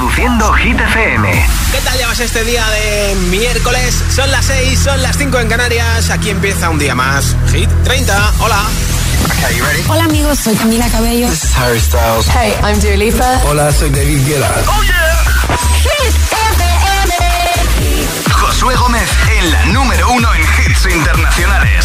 Reproduciendo Hit FM. ¿Qué tal llevas este día de miércoles? Son las 6, son las 5 en Canarias. Aquí empieza un día más. Hit 30. Hola. Hola amigos, soy Camila Cabello. This is Harry Styles. Hey, I'm Dua Lipa. Hola, soy David Guetta. Oh yeah. Hit FM. Josué Gómez en la número uno en hits internacionales.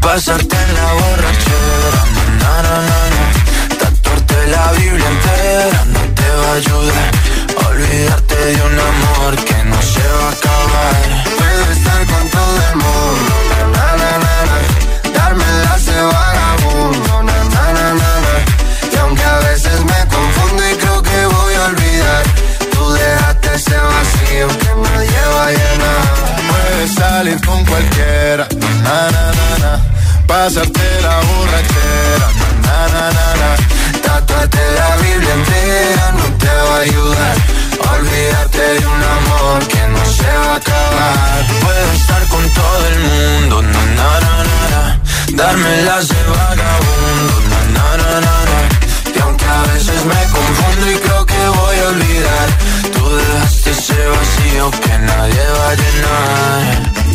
Pasarte en la borrachera, na, na, na, na. Tatuarte la Biblia entera no te va a ayudar. Olvidarte de un amor que no se va a acabar. Puedes estar con todo el mundo, na, na, na, na. Darme de vagabundo, na, na, na, na. Y aunque a veces me confundo y creo que voy a olvidar, tú dejaste ese vacío que nadie va a llenar. Puedes salir con cualquiera, na, na, na, na. Pasarte la borrachera, na, na, na, na. Tatuarte la Biblia entera no te va a ayudar. Olvídate de un amor que no se va a acabar. Puedo estar con todo el mundo, na, na, na, na, na. Darme las de vagabundo, na, na, na, na, na. Y aunque a veces me confundo y creo que voy a olvidar, tú dejaste ese vacío que nadie va a llenar.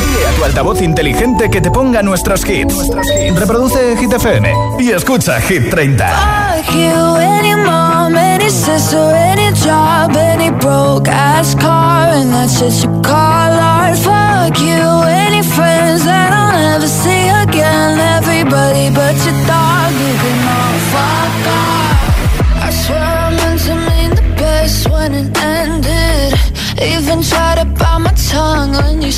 Dile a tu altavoz inteligente que te ponga nuestros hits. Reproduce Hit FM y escucha Hit 30. Fuck you, any mom, any sister, any job, any broke ass car, and that's just you call art. Fuck you, any friends that I'll never see again. Everybody but your dog, you can all fuck off. I swear I meant to mean the best when it ended. Even tried to bite my tongue when you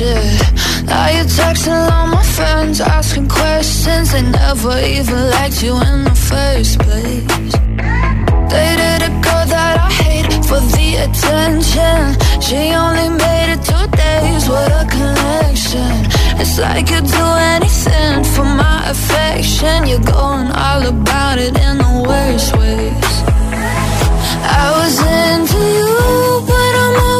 shit. Now you're texting all my friends, asking questions. They never even liked you in the first place. Dated a girl that I hate for the attention. She only made it two days, what a connection. It's like you'd do anything for my affection. You're going all about it in the worst ways. I was into you, but I'm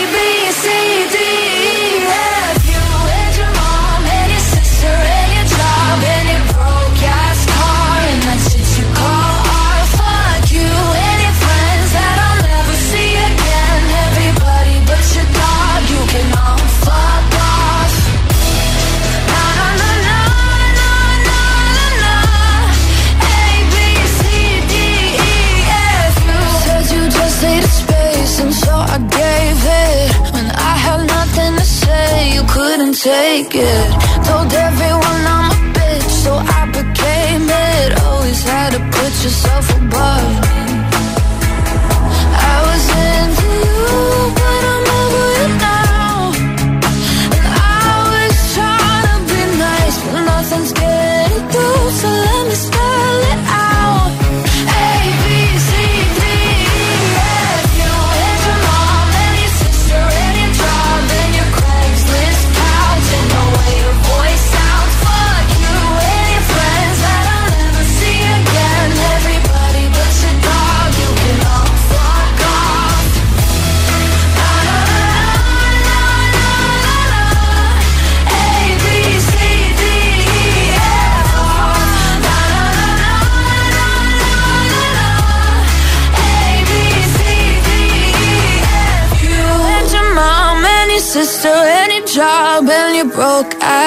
take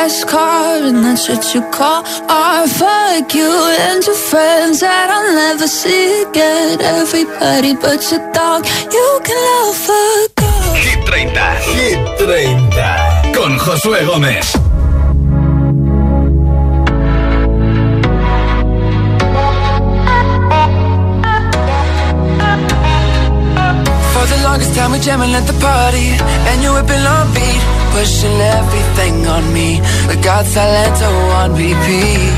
broke ass car and that's what you call art. Fuck you and your friends that I'll never see again. Everybody but your dog, you can love fuck off. Hit 30. Hit 30. Con Josué Gómez. For the longest time we jamming at the party And you whipping on beat Pushing everything on me. We got Salento oh, on repeat.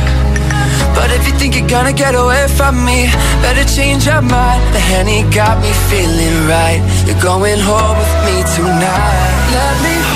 But if you think you're gonna get away from me Better change your mind. The Henny got me feeling right. You're going home with me tonight. Let me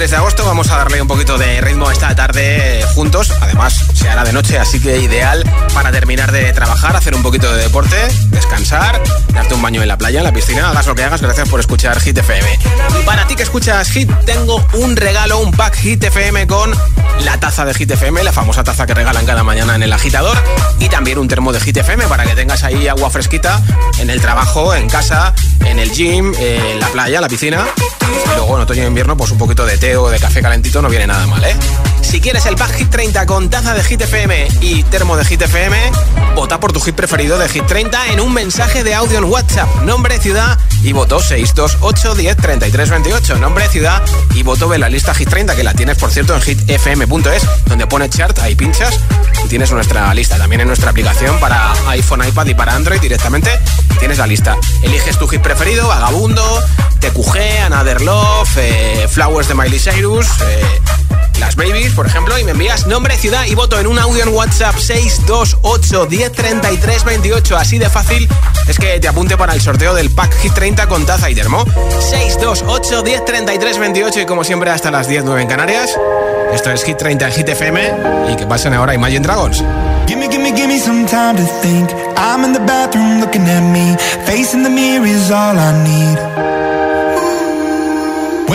23 de agosto. Vamos a darle un poquito de ritmo esta tarde juntos. Además, se hará de noche, así que ideal para terminar de trabajar, hacer un poquito de deporte, descansar, darte un baño en la playa, en la piscina. Hagas lo que hagas, gracias por escuchar Hit FM. Y para ti que escuchas Hit, tengo un regalo, un pack Hit FM con la taza de Hit FM, la famosa taza que regalan cada mañana en el agitador. Y también un termo de Hit FM para que tengas ahí agua fresquita en el trabajo, en casa, en el gym, en la playa, la piscina. Y luego en otoño e invierno, pues un poquito de té o de café calentito no viene nada mal, ¿eh? Si quieres el pack Hit 30 con taza de Hit FM y termo de Hit FM, vota por tu hit preferido de Hit 30 en un mensaje de audio en WhatsApp. Nombre, ciudad y voto 628 10 33 28. Nombre, ciudad y voto de la lista Hit 30, que la tienes, por cierto, en hitfm.es, donde pone chart, ahí pinchas y tienes nuestra lista. También en nuestra aplicación para iPhone, iPad y para Android directamente tienes la lista. Eliges tu hit preferido, Vagabundo, TQG, Another Love, eh, Flowers de Miley Cyrus, eh, Las Babies, por ejemplo, y me envías nombre, ciudad y voto en un audio en WhatsApp 628 1033 28. Así de fácil es que te apunte para el sorteo del Pack Hit 30 con taza y termo. 628 1033 28 y como siempre hasta las 10, 9 en Canarias. Esto es Hit 30 en Hit FM y que pasen ahora Imagine Dragons. Gimme, gimme, gimme some time to think. I'm in the bathroom looking at me. Facing the mirror is all I need.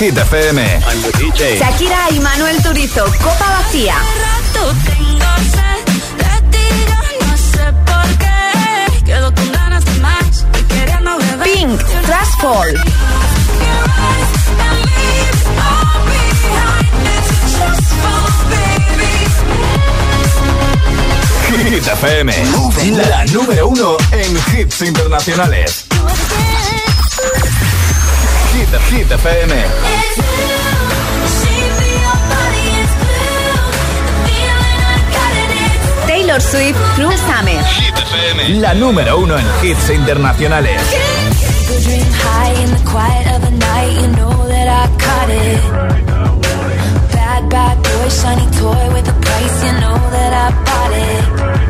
Hit FM. Shakira y Manuel Turizo, Copa Vacía. Pink, Trash Fall. Hit FM, la número uno en hits internacionales. Hit, Hit FM. Taylor Swift, Cruel Summer. Hit FM, la número uno en hits internacionales. Bad, bad boy, shiny toy with a price, you know that I bought it.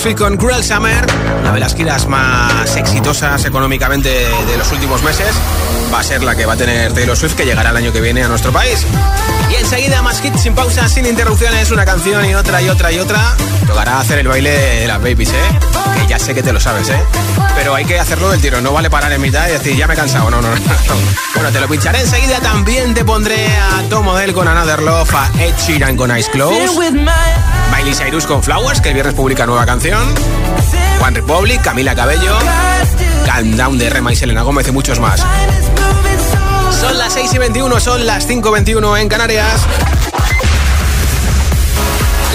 30, Taylor Swift con Cruel Summer. Una de las giras más exitosas económicamente de los últimos meses. Va a ser la que va a tener Taylor Swift, que llegará el año que viene a nuestro país. Y enseguida, más hits sin pausa, sin interrupciones, una canción y otra y otra y otra. Tocará hacer el baile de las babies, ¿eh? Que ya sé que te lo sabes, ¿eh? Pero hay que hacerlo del tiro, no vale parar en mitad y decir, ya me he cansado. No, no, no. Bueno, te lo pincharé enseguida. También te pondré a Tom Model con Another Love, a Ed Sheeran con Eyes Closed. Miley Cyrus con Flowers, que el viernes publica nueva canción. One Republic, Camila Cabello. Calm Down de Rema y Selena Gómez y muchos más. Son las 6 y 21, son las 5 y 21 en Canarias.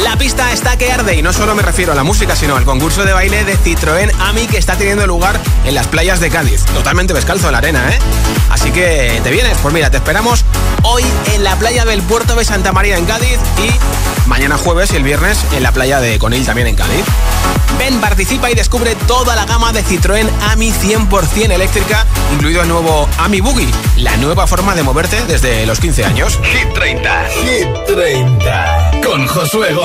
La pista está que arde y no solo me refiero a la música, sino al concurso de baile de Citroën AMI que está teniendo lugar en las playas de Cádiz. Totalmente descalzo en la arena, ¿eh? Así que, ¿te vienes? Pues mira, te esperamos hoy en la playa del Puerto de Santa María en Cádiz y mañana jueves y el viernes en la playa de Conil también en Cádiz. Ven, participa y descubre toda la gama de Citroën AMI 100% eléctrica, incluido el nuevo AMI Boogie, la nueva forma de moverte desde los 15 años. Hit 30. Hit 30. Con Josué Gómez.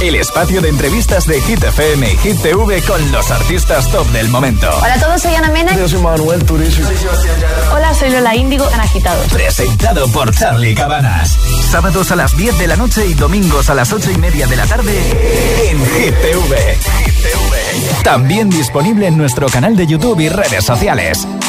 El espacio de entrevistas de Hit FM y Hit TV con los artistas top del momento. Hola a todos, soy Ana Mena. Yo soy Manuel Turizo. Hola, soy Lola Índigo, en Agitados. Presentado por Charlie Cabanas. Sábados a las 10 de la noche y domingos a las 8 y media de la tarde en Hit TV. También disponible en nuestro canal de YouTube y redes sociales.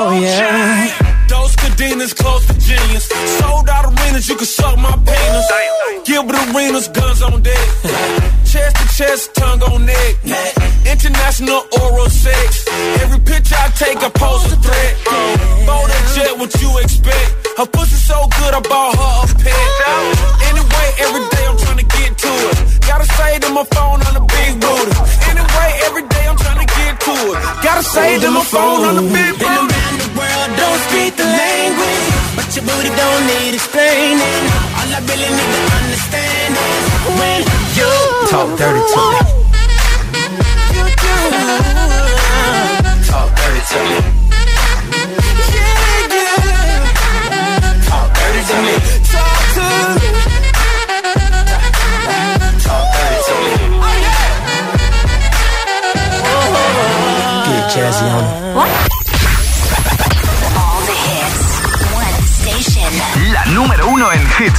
Oh, Those cadenas close to genius. Sold out arenas, you can suck my penis. Gilbert guns on deck. chest to chest, tongue on neck. International oral sex. Every picture I take, I post a threat. Bold and jet, what you expect? Her pussy so good, I bought her a pet. Anyway, every day I'm trying to get to it. Gotta say to my phone on the big booty. Anyway, every day I'm trying to get to it. Gotta say to my phone on the big booty. around the world, don't speak the language. Your booty don't need explaining. All I really need to understand is when you talk dirty to me. Talk dirty to me.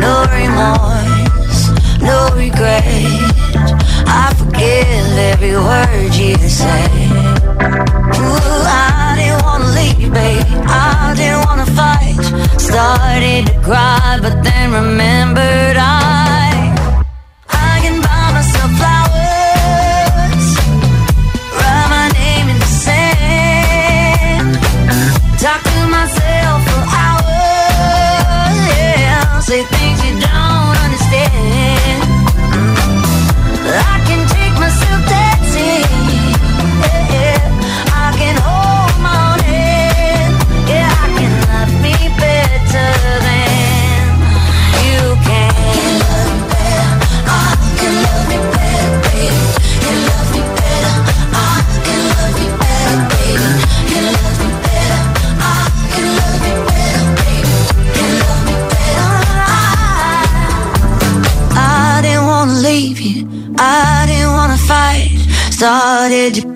No remorse, no regret. I forgive every word you say. Ooh, I didn't wanna leave, babe. I didn't wanna fight. Started to cry, but then remembered I. Yeah,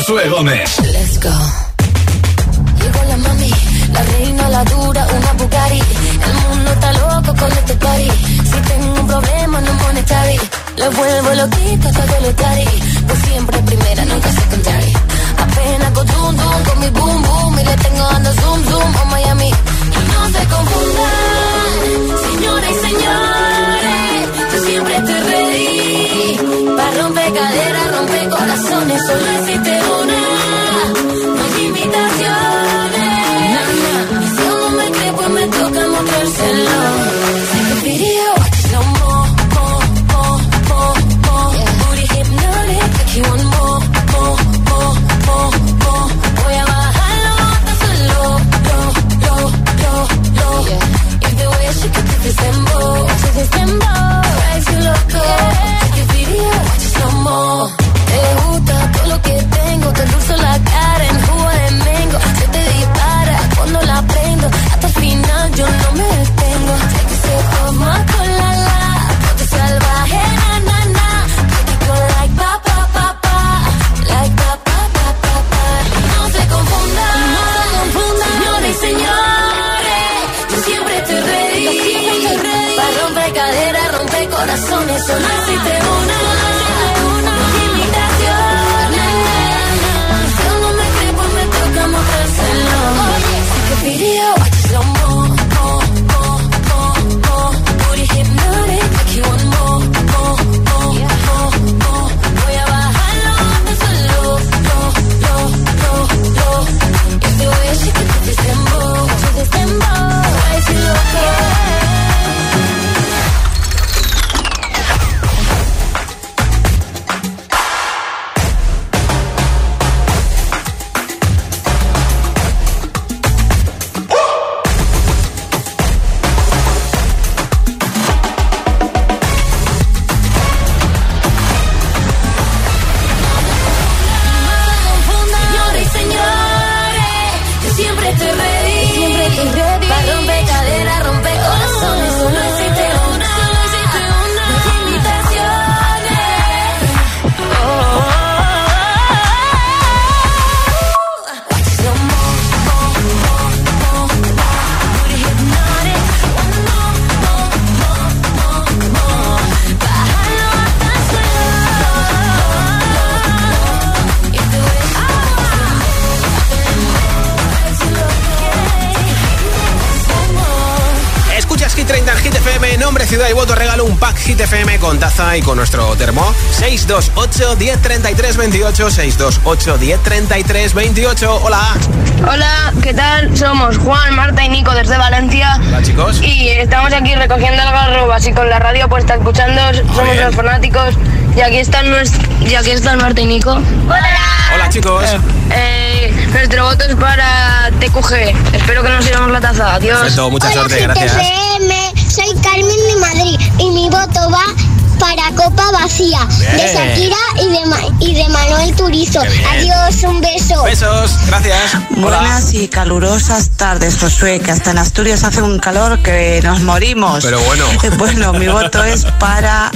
Josué Gómez. Let's go. Llegó la mami, la reina, la dura, una Bugatti. El mundo está loco con este party. Si tengo un problema, no monetary. Le vuelvo loquita que lo tari. Pues siempre primera, nunca secondary. Apenas con zoom, zoom, con mi boom, boom. Y le tengo dando zoom, zoom a Miami. Y no se confundan, señoras y señores. Yo siempre estoy ready. Para romper caderas, romper corazones. Solo existe una. No hay invitaciones. Y si aún no me cree, pues me toca mostrárselo. Take a video, watch it. Booty hypnotic, you want more, more, more, more, more. Voy a bajarlo hasta solo, lo, lo, lo, lo. If the way she could do this to y con nuestro termo. 628 1033 28. 628 1033 28. Hola. Hola, ¿qué tal? Somos Juan, Marta y Nico desde Valencia. Hola, chicos. Y estamos aquí recogiendo algarrobas y con la radio puesta escuchando. Somos bien. los fanáticos. Y aquí están, nues- y aquí están Marta y Nico. Hola. Hola, chicos. Eh, nuestro voto es para TQG. Espero que nos llevemos la taza. Adiós. Perfecto, mucha suerte, gracias. FM, soy Carmen de Madrid y mi voto va para Copa Vacía de. Shakira y de, Ma- y de Manuel Turizo. Adiós, un beso. Besos, gracias. Buenas y calurosas tardes, Josué, que hasta en Asturias hace un calor que nos morimos. Pero bueno. Eh, Bueno, mi voto es para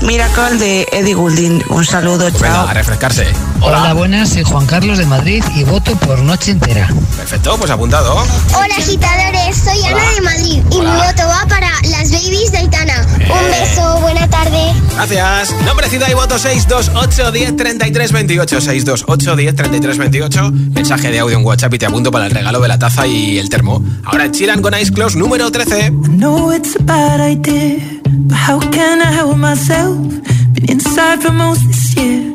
Miracle de Eddie Goulding. Un saludo, chao. Venga, a refrescarse. Hola. buenas, soy Juan Carlos de Madrid y voto por Noche Entera. Perfecto, pues apuntado. Hola, agitadores, soy Ana de Madrid y mi voto va para las babies de Aitana. Un beso, buena tarde. Gracias. Nombre, ciudad y voto 628 10 33 28. 628 10 33 28. Mensaje de audio en WhatsApp y te apunto para el regalo de la taza y el termo. Ahora chilan con Ice Close número 13. I know it's a bad idea, but how can I help myself? Been inside for most this year,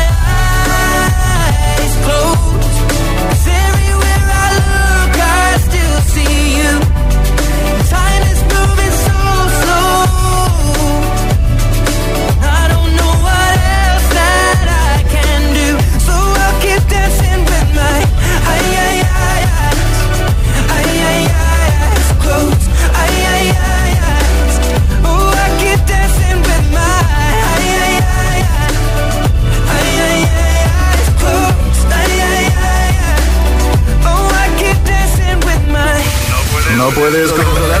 puedes controlar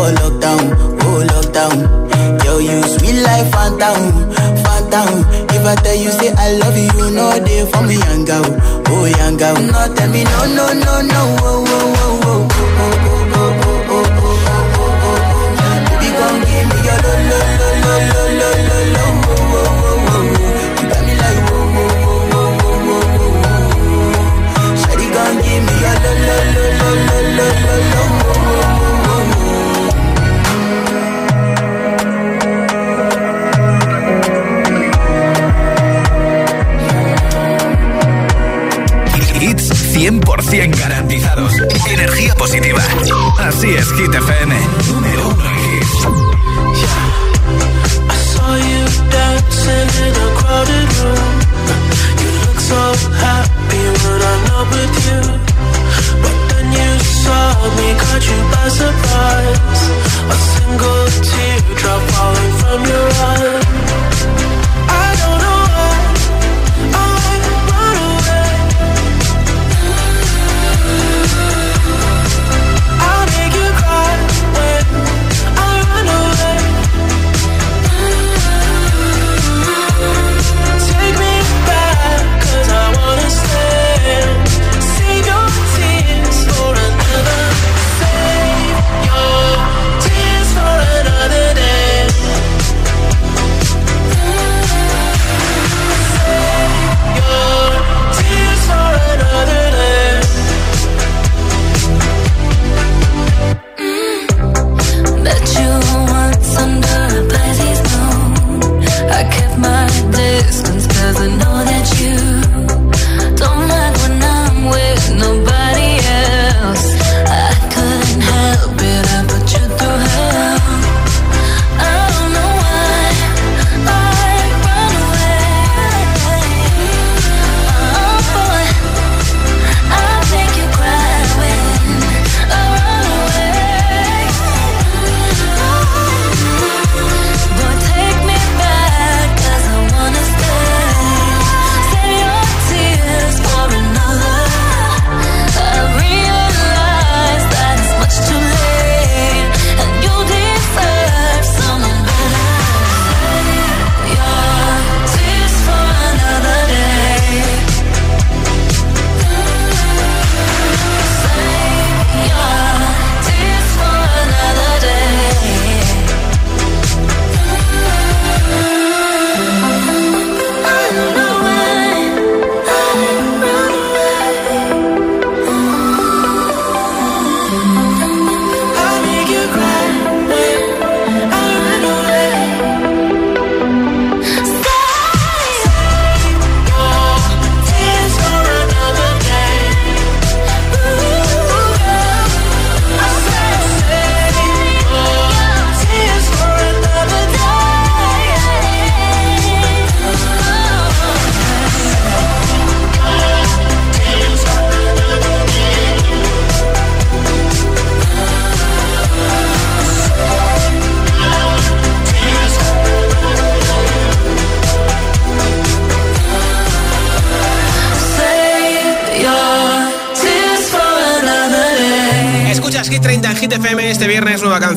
for lockdown, oh lockdown. Yo, you sweet life, phantom, phantom. If I tell you say I love you, know they for me, young girl, oh young. No, tell me no, no, no, no, oh, oh, oh, oh, oh, oh, oh, 100% garantizados. Energía positiva. Así es, Hit FM. Número uno hits. I saw you dancing in a crowded room. You look so happy when I'm not with you. But then you saw me, caught you by surprise. A single teardrop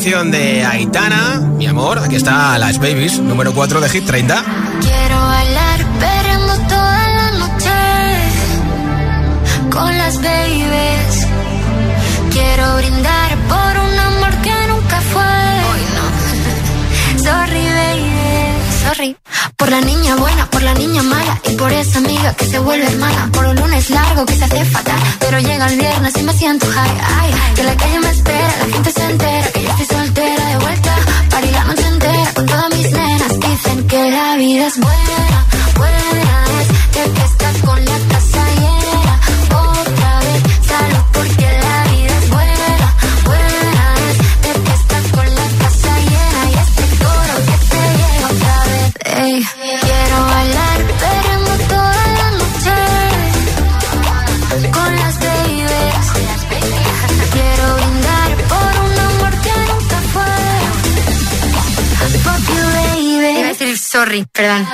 canción de Aitana. Mi amor, aquí está Las Babies, número 4 de Hit 30. Quiero bailar perreando toda la noche con las babies. Quiero brindar por un amor que nunca fue. Sorry, baby, sorry. Por la niña buena, por la niña mala y por esa amiga que se vuelve hermana. Por un lunes largo que se hace fatal, pero llega el viernes y me siento high. Ay, que la calle me espera, la gente se entera estoy soltera de vuelta. Para la noche entera con todas mis nenas. Dicen que la vida es buena Perdón.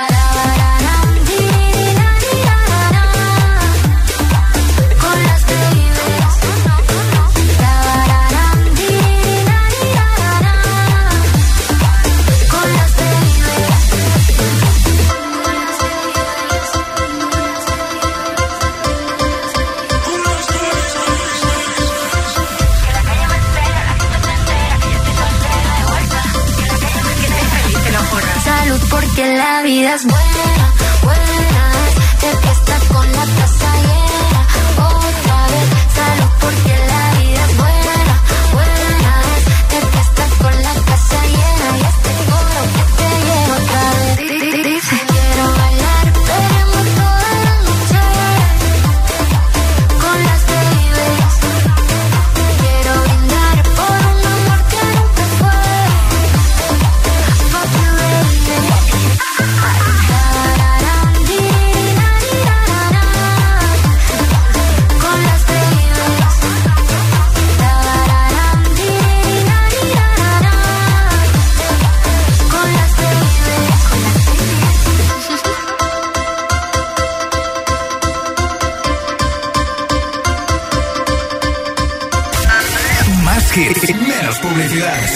That's why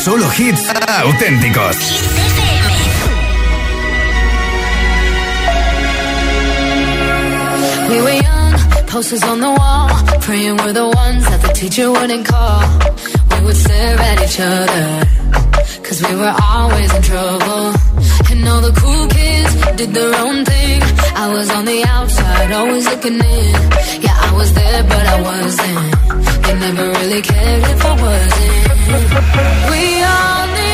Solo hits auténticos. We were young, posters on the wall, praying we're the ones that the teacher wouldn't call. We would stare at each other, cause we were always in trouble. And all the cool kids did their own thing. I was on the outside. always looking in. Yeah, I was there, but I wasn't. They never really cared if I wasn't. We all need.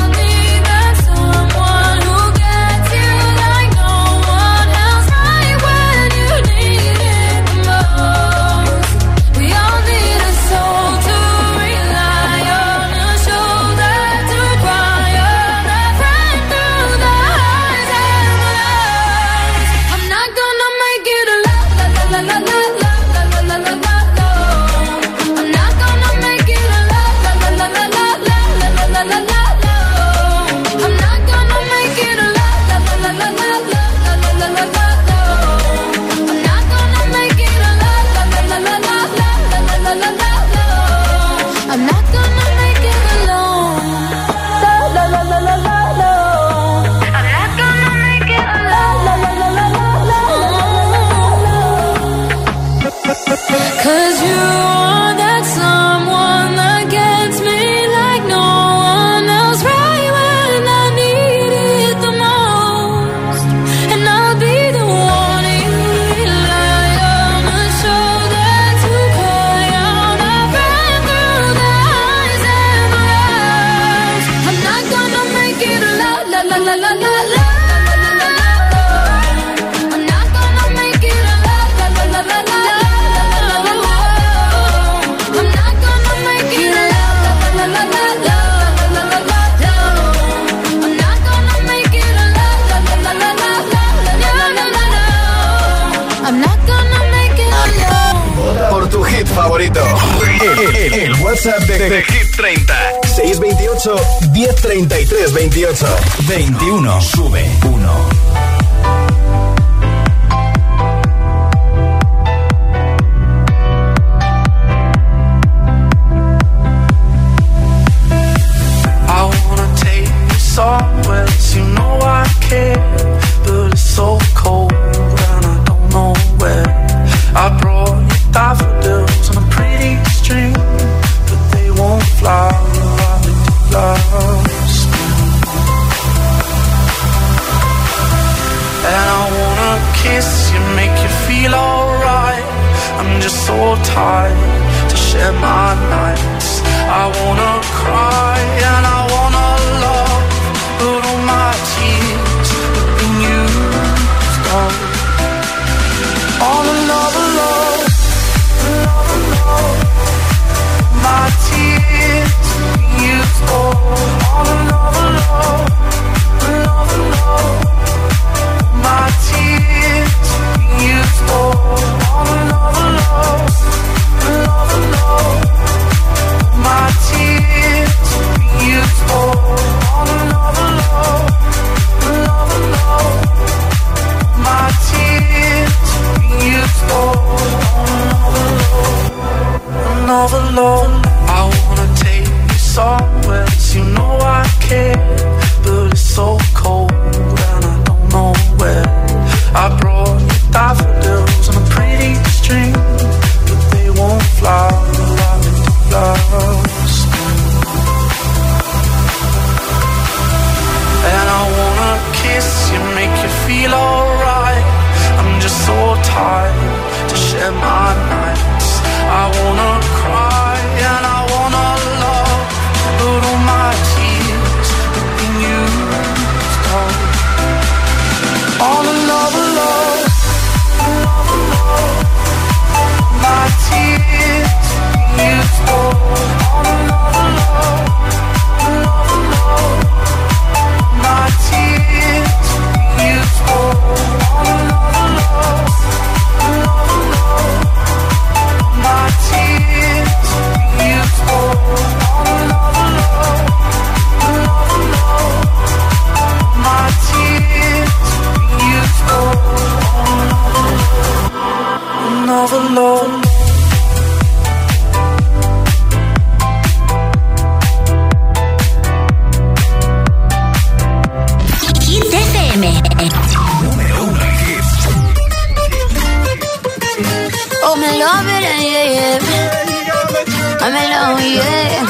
Oh yeah.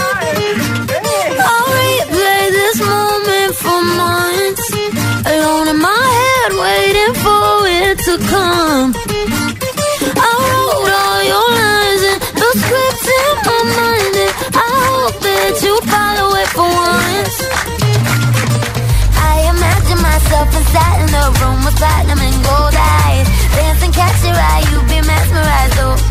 I'll replay this moment for months. Alone in my head, waiting for it to come. I wrote all your lines and the scripts in my mind, and I hope that you follow it for once. I imagine myself inside in the room with platinum and gold eyes, dancing, catch your eye, you be mesmerized. Oh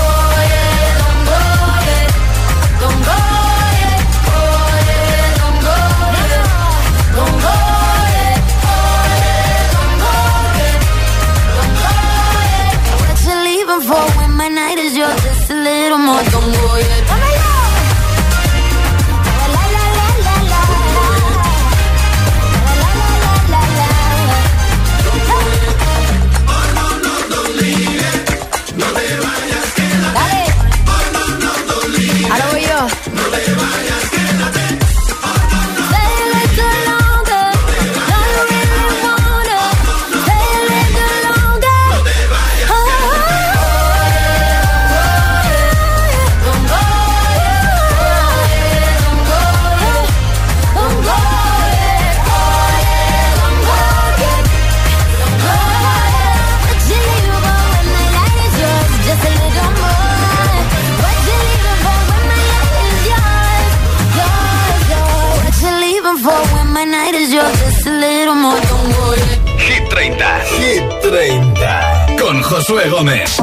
Gómez.